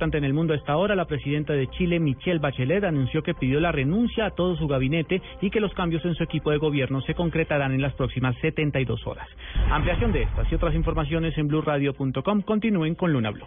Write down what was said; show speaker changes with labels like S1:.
S1: Importante en el mundo a esta hora, la presidenta de Chile, Michelle Bachelet, anunció que pidió la renuncia a todo su gabinete y que los cambios en su equipo de gobierno se concretarán en las próximas 72 horas. Ampliación de estas y otras informaciones en blueradio.com. Continúen con Luna Blue.